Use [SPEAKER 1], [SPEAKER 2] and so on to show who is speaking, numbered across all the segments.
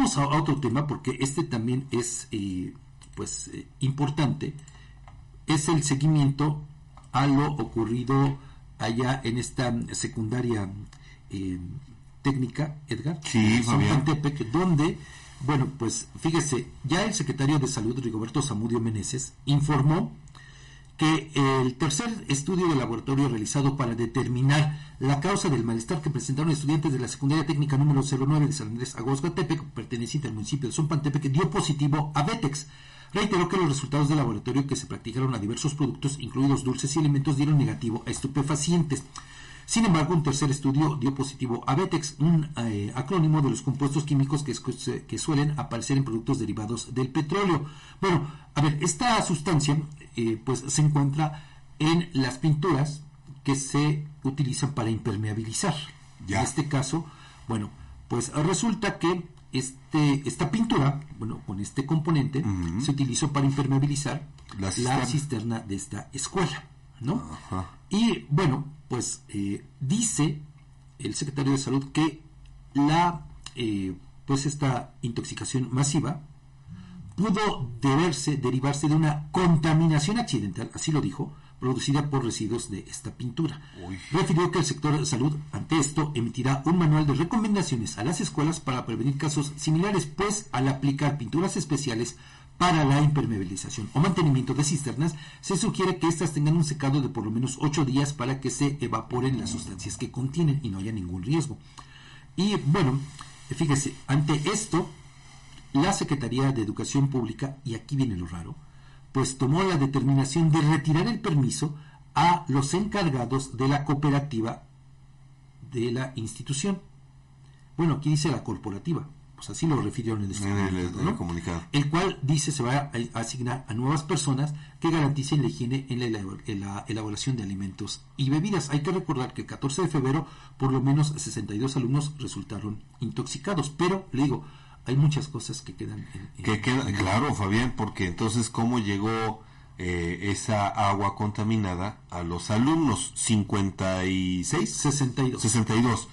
[SPEAKER 1] vamos a, otro tema porque este también es eh, pues eh, importante. Es el seguimiento a lo ocurrido allá en esta secundaria eh, técnica, Edgar,
[SPEAKER 2] sí,
[SPEAKER 1] Pantepec, donde, bueno, pues fíjese, ya el secretario de Salud, Rigoberto Zamudio Meneses, informó que el tercer estudio de laboratorio realizado para determinar la causa del malestar que presentaron estudiantes de la secundaria técnica número 09 de San Andrés Agosgatepec, perteneciente al municipio de Zompantepec, dio positivo a Betex. Reiteró que los resultados del laboratorio que se practicaron a diversos productos, incluidos dulces y alimentos, dieron negativo a estupefacientes. Sin embargo, un tercer estudio dio positivo a Betex, un eh, acrónimo de los compuestos químicos que, que, suelen aparecer en productos derivados del petróleo. Bueno, a ver, esta sustancia eh, pues se encuentra en las pinturas que se utilizan para impermeabilizar. En este caso, bueno, pues resulta que este, esta pintura, bueno, con este componente, se utilizó para impermeabilizar la cisterna, de esta escuela, ¿no? Y bueno, pues eh, dice el secretario de salud que la eh, pues esta intoxicación masiva pudo deberse derivarse de una contaminación accidental así lo dijo producida por residuos de esta pintura. Refirió que el sector de salud, ante esto, emitirá un manual de recomendaciones a las escuelas para prevenir casos similares, pues al aplicar pinturas especiales para la impermeabilización o mantenimiento de cisternas, se sugiere que éstas tengan un secado de por lo menos 8 días para que se evaporen las sustancias que contienen y no haya ningún riesgo. Y bueno, fíjese, ante esto, la Secretaría de Educación Pública, y aquí viene lo raro, pues tomó la determinación de retirar el permiso a los encargados de la cooperativa de la institución. Bueno, aquí dice la corporativa, pues así lo refirieron en
[SPEAKER 2] el, comunicado.
[SPEAKER 1] El cual dice se va a asignar a nuevas personas que garanticen la higiene en la, elaboración de alimentos y bebidas. Hay que recordar que el 14 de febrero por lo menos 62 alumnos resultaron intoxicados, pero le digo, hay muchas cosas que quedan.
[SPEAKER 2] que claro, Fabián, porque entonces cómo llegó eh, esa agua contaminada a los alumnos 56,
[SPEAKER 1] 62,
[SPEAKER 2] 62.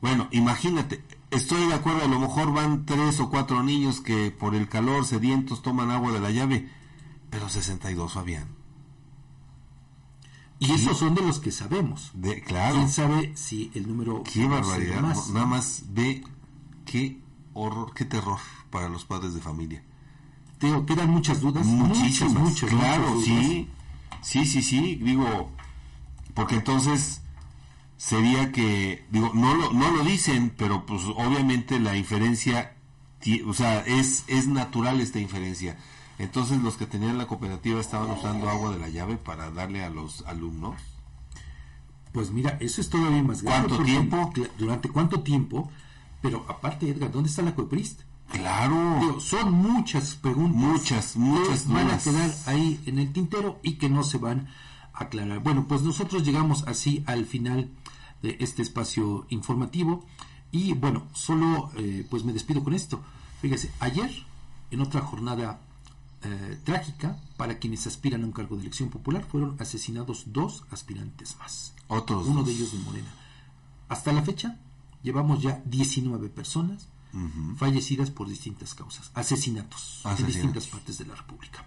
[SPEAKER 2] Bueno, imagínate, estoy de acuerdo, a lo mejor van tres o cuatro niños que por el calor sedientos toman agua de la llave, pero 62, Fabián.
[SPEAKER 1] Y esos son de los que sabemos.
[SPEAKER 2] De, claro.
[SPEAKER 1] ¿Quién sabe si el número...
[SPEAKER 2] Qué barbaridad. Nada más ve qué horror, qué terror para los padres de familia.
[SPEAKER 1] Teo, quedan muchas dudas.
[SPEAKER 2] Muchísimas, muchas, claro, sí. Sí, sí, sí. Digo, porque entonces sería que, digo, no lo, no lo dicen, pero pues obviamente la inferencia, o sea, es, es natural esta inferencia. Entonces los que tenían la cooperativa estaban usando agua de la llave para darle a los alumnos.
[SPEAKER 1] Pues mira, eso es todavía más
[SPEAKER 2] grave. ¿Cuánto tiempo?
[SPEAKER 1] ¿Durante cuánto tiempo? Pero aparte, Edgar, ¿dónde está la COEPRIST?
[SPEAKER 2] Claro.
[SPEAKER 1] son muchas preguntas.
[SPEAKER 2] Muchas, muchas
[SPEAKER 1] que van a quedar ahí en el tintero y que no se van a aclarar. Bueno, pues nosotros llegamos así al final de este espacio informativo. Y bueno, solo eh, pues me despido con esto. Fíjese, ayer, en otra jornada eh, trágica para quienes aspiran a un cargo de elección popular, fueron asesinados dos aspirantes más.
[SPEAKER 2] Otros.
[SPEAKER 1] Uno de ellos de Morena. Hasta la fecha, llevamos ya 19 personas fallecidas por distintas causas, asesinatos en distintas partes de la República.